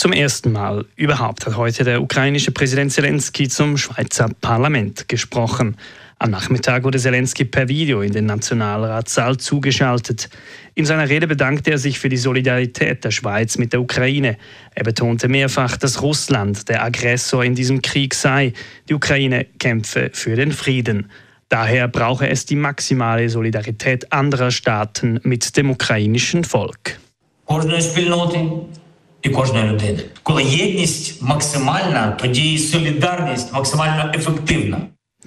Zum ersten Mal überhaupt hat heute der ukrainische Präsident Zelensky zum Schweizer Parlament gesprochen. Am Nachmittag wurde Zelensky per Video in den Nationalratssaal zugeschaltet. In seiner Rede bedankte er sich für die Solidarität der Schweiz mit der Ukraine. Er betonte mehrfach, dass Russland der Aggressor in diesem Krieg sei. Die Ukraine kämpfe für den Frieden. Daher brauche es die maximale Solidarität anderer Staaten mit dem ukrainischen Volk і кожної людини. Коли єдність максимальна, тоді солідарність максимально ефективна.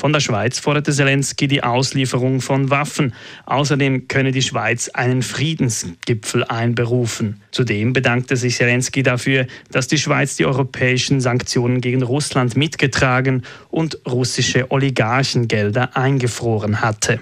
Von der Schweiz forderte Zelensky die Auslieferung von Waffen. Außerdem könne die Schweiz einen Friedensgipfel einberufen. Zudem bedankte sich Zelensky dafür, dass die Schweiz die europäischen Sanktionen gegen Russland mitgetragen und russische Oligarchengelder eingefroren hatte.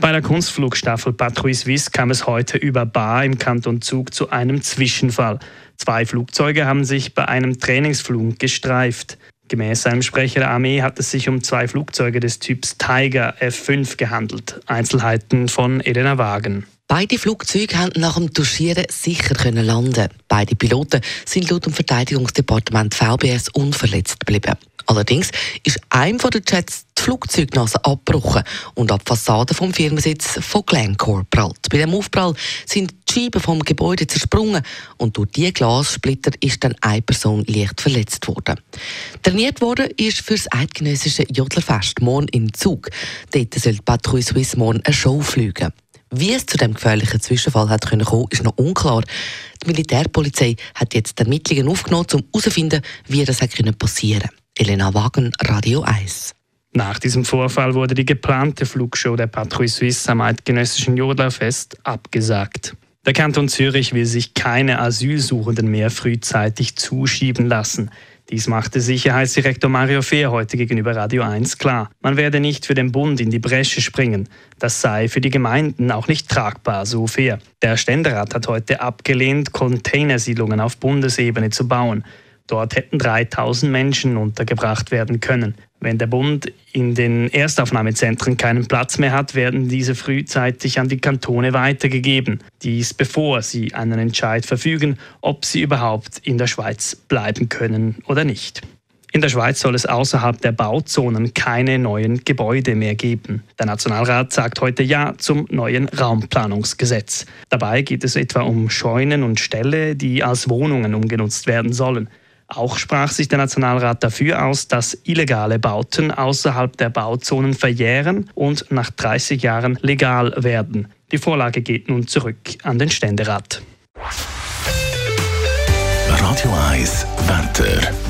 Bei der Kunstflugstaffel Patrouille Suisse kam es heute über Bar im Kanton Zug zu einem Zwischenfall. Zwei Flugzeuge haben sich bei einem Trainingsflug gestreift. Gemäß einem Sprecher der Armee hat es sich um zwei Flugzeuge des Typs Tiger F5 gehandelt. Einzelheiten von Elena Wagen. Beide Flugzeuge konnten nach dem Duschieren sicher landen. Beide Piloten sind laut dem Verteidigungsdepartement VBS unverletzt geblieben. Allerdings ist einem den Jets die Flugzeugnase abgebrochen und ab Fassade vom Firmensitz von Glencore prallt. Bei dem Aufprall sind die Scheiben vom Gebäude zersprungen und durch diese Glassplitter ist dann eine Person leicht verletzt worden. Trainiert worden ist für das eidgenössische Jodlerfest morgen im Zug. Dort soll die Patrouille Suisse morgen eine Show fliegen. Wie es zu dem gefährlichen Zwischenfall hat kommen ist noch unklar. Die Militärpolizei hat jetzt Ermittlungen aufgenommen, um herauszufinden, wie das passieren konnte. Elena Wagen, Radio 1. Nach diesem Vorfall wurde die geplante Flugshow der Patrouille Suisse am eidgenössischen Jodlerfest abgesagt. Der Kanton Zürich will sich keine Asylsuchenden mehr frühzeitig zuschieben lassen. Dies machte Sicherheitsdirektor Mario Fehr heute gegenüber Radio 1 klar. Man werde nicht für den Bund in die Bresche springen. Das sei für die Gemeinden auch nicht tragbar, so Fehr. Der Ständerat hat heute abgelehnt, Containersiedlungen auf Bundesebene zu bauen. Dort hätten 3000 Menschen untergebracht werden können. Wenn der Bund in den Erstaufnahmezentren keinen Platz mehr hat, werden diese frühzeitig an die Kantone weitergegeben. Dies bevor sie einen Entscheid verfügen, ob sie überhaupt in der Schweiz bleiben können oder nicht. In der Schweiz soll es außerhalb der Bauzonen keine neuen Gebäude mehr geben. Der Nationalrat sagt heute Ja zum neuen Raumplanungsgesetz. Dabei geht es etwa um Scheunen und Ställe, die als Wohnungen umgenutzt werden sollen. Auch sprach sich der Nationalrat dafür aus, dass illegale Bauten außerhalb der Bauzonen verjähren und nach 30 Jahren legal werden. Die Vorlage geht nun zurück an den Ständerat. Radio 1 Wetter.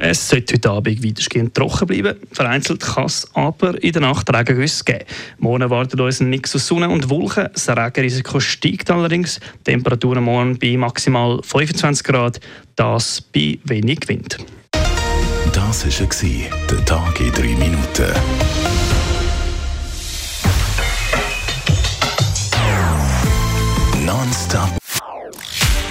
Es sollte heute Abend weitestgehend trocken bleiben. Vereinzelt kann es aber in der Nacht Regengüsse geben. Morgen erwartet uns ein Mix aus Sonne und Wolken. Das Regenrisiko steigt allerdings. Temperaturen morgen bei maximal 25 Grad, das bei wenig Wind. Das war der Tag in drei Minuten.